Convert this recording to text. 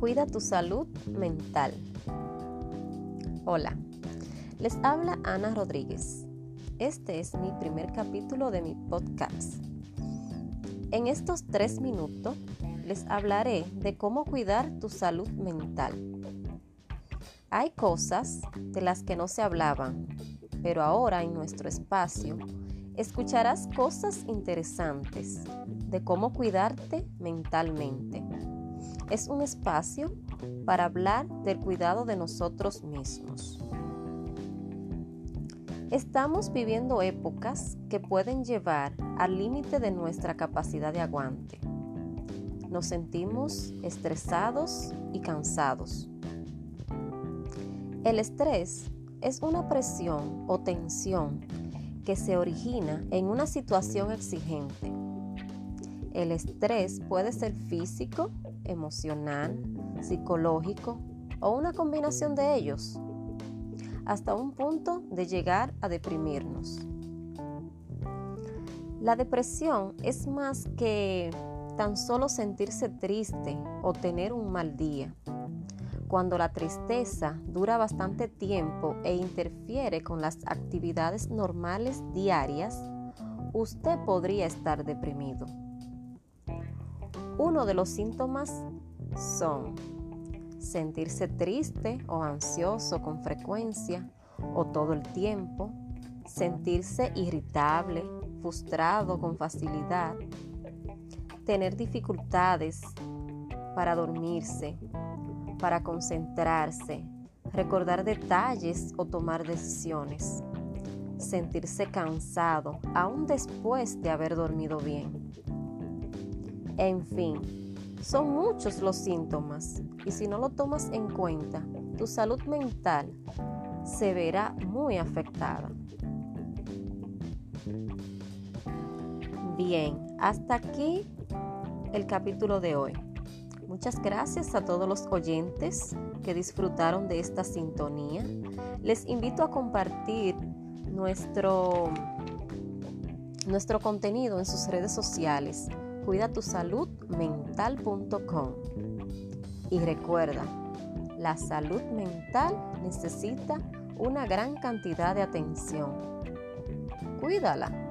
Cuida tu salud mental. Hola, les habla Ana Rodríguez. Este es mi primer capítulo de mi podcast. En estos tres minutos les hablaré de cómo cuidar tu salud mental. Hay cosas de las que no se hablaban, pero ahora en nuestro espacio escucharás cosas interesantes de cómo cuidarte mentalmente es un espacio para hablar del cuidado de nosotros mismos. Estamos viviendo épocas que pueden llevar al límite de nuestra capacidad de aguante. Nos sentimos estresados y cansados. El estrés es una presión o tensión que se origina en una situación exigente. El estrés puede ser físico emocional, psicológico o una combinación de ellos, hasta un punto de llegar a deprimirnos. La depresión es más que tan solo sentirse triste o tener un mal día. Cuando la tristeza dura bastante tiempo e interfiere con las actividades normales diarias, usted podría estar deprimido. Uno de los síntomas son sentirse triste o ansioso con frecuencia o todo el tiempo, sentirse irritable, frustrado con facilidad, tener dificultades para dormirse, para concentrarse, recordar detalles o tomar decisiones, sentirse cansado aún después de haber dormido bien en fin, son muchos los síntomas y si no lo tomas en cuenta, tu salud mental se verá muy afectada. Bien, hasta aquí el capítulo de hoy. Muchas gracias a todos los oyentes que disfrutaron de esta sintonía. Les invito a compartir nuestro, nuestro contenido en sus redes sociales cuidatusaludmental.com. Y recuerda, la salud mental necesita una gran cantidad de atención. Cuídala.